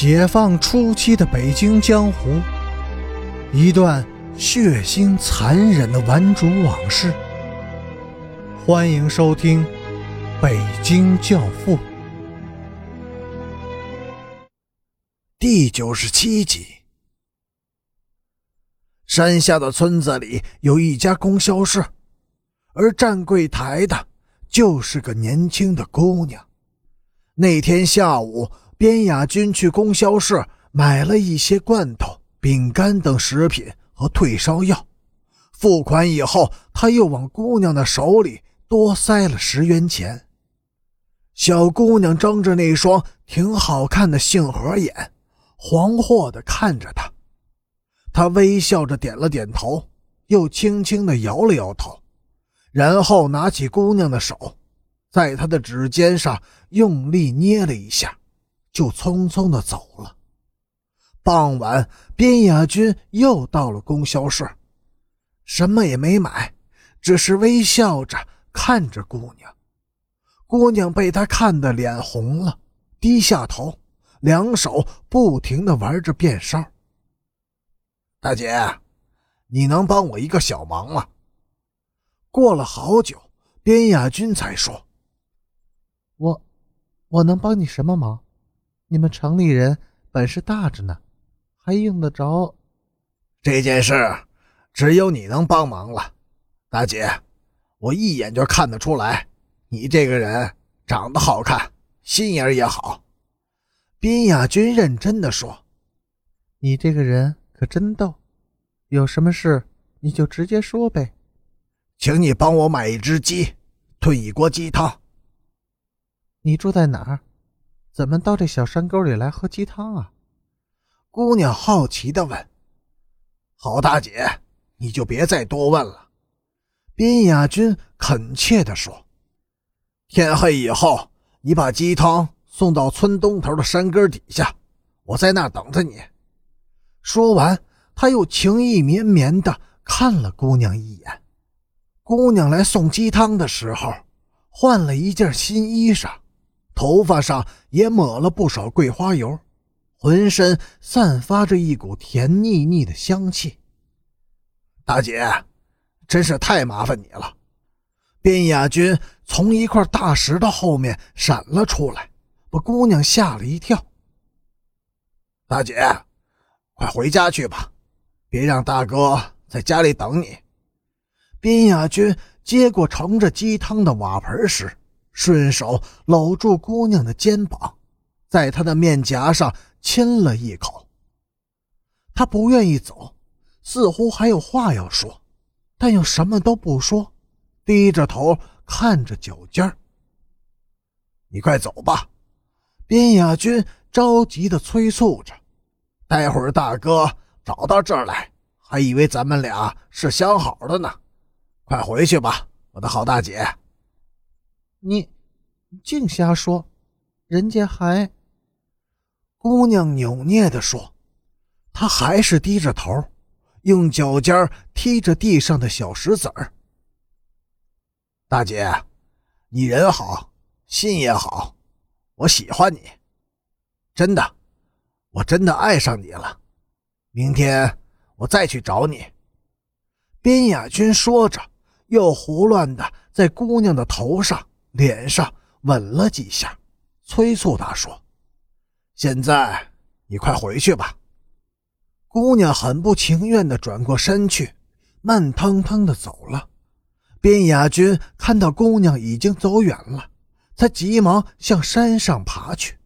解放初期的北京江湖，一段血腥残忍的顽主往事。欢迎收听《北京教父》第九十七集。山下的村子里有一家供销社，而站柜台的就是个年轻的姑娘。那天下午。边雅军去供销社买了一些罐头、饼干等食品和退烧药，付款以后，他又往姑娘的手里多塞了十元钱。小姑娘睁着那双挺好看的杏核眼，惶惑地看着他。他微笑着点了点头，又轻轻地摇了摇头，然后拿起姑娘的手，在她的指尖上用力捏了一下。就匆匆的走了。傍晚，边雅军又到了供销社，什么也没买，只是微笑着看着姑娘。姑娘被他看得脸红了，低下头，两手不停的玩着便烧。大姐，你能帮我一个小忙吗？过了好久，边雅军才说：“我，我能帮你什么忙？”你们城里人本事大着呢，还用得着？这件事只有你能帮忙了，大姐，我一眼就看得出来，你这个人长得好看，心眼也好。边亚军认真的说：“你这个人可真逗，有什么事你就直接说呗。请你帮我买一只鸡，炖一锅鸡汤。你住在哪儿？”怎么到这小山沟里来喝鸡汤啊？姑娘好奇的问。郝大姐，你就别再多问了。边雅君恳切的说：“天黑以后，你把鸡汤送到村东头的山根底下，我在那等着你。”说完，他又情意绵绵的看了姑娘一眼。姑娘来送鸡汤的时候，换了一件新衣裳。头发上也抹了不少桂花油，浑身散发着一股甜腻腻的香气。大姐，真是太麻烦你了。边雅君从一块大石头后面闪了出来，把姑娘吓了一跳。大姐，快回家去吧，别让大哥在家里等你。边雅君接过盛着鸡汤的瓦盆时。顺手搂住姑娘的肩膀，在她的面颊上亲了一口。他不愿意走，似乎还有话要说，但又什么都不说，低着头看着脚尖你快走吧，边雅君着急的催促着。待会儿大哥找到这儿来，还以为咱们俩是相好的呢。快回去吧，我的好大姐。你，净瞎说！人家还……姑娘扭捏的说，她还是低着头，用脚尖踢着地上的小石子儿。大姐，你人好，心也好，我喜欢你，真的，我真的爱上你了。明天我再去找你。边雅君说着，又胡乱的在姑娘的头上。脸上吻了几下，催促他说：“现在你快回去吧。”姑娘很不情愿地转过身去，慢腾腾地走了。边雅君看到姑娘已经走远了，才急忙向山上爬去。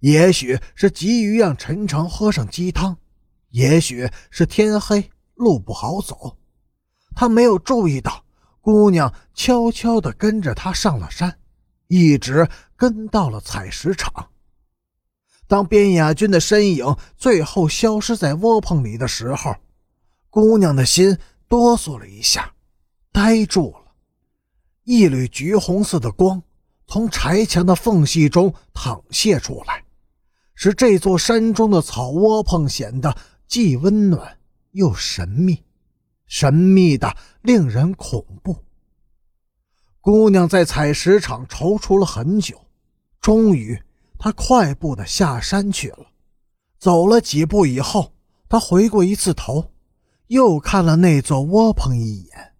也许是急于让陈诚喝上鸡汤，也许是天黑路不好走，他没有注意到。姑娘悄悄地跟着他上了山，一直跟到了采石场。当边雅君的身影最后消失在窝棚里的时候，姑娘的心哆嗦了一下，呆住了。一缕橘红色的光从柴墙的缝隙中淌泻出来，使这座山中的草窝棚显得既温暖又神秘。神秘的，令人恐怖。姑娘在采石场踌躇了很久，终于，她快步的下山去了。走了几步以后，她回过一次头，又看了那座窝棚一眼。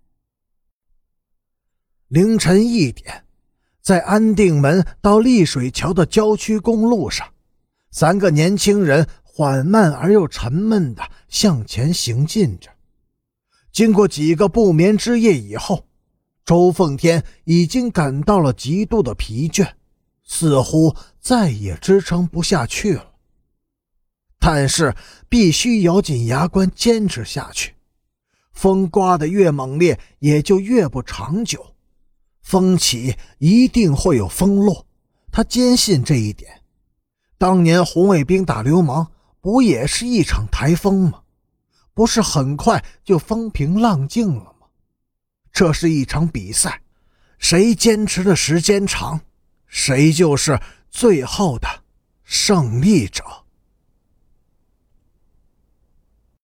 凌晨一点，在安定门到丽水桥的郊区公路上，三个年轻人缓慢而又沉闷的向前行进着。经过几个不眠之夜以后，周奉天已经感到了极度的疲倦，似乎再也支撑不下去了。但是必须咬紧牙关坚持下去，风刮得越猛烈，也就越不长久。风起一定会有风落，他坚信这一点。当年红卫兵打流氓，不也是一场台风吗？不是很快就风平浪静了吗？这是一场比赛，谁坚持的时间长，谁就是最后的胜利者。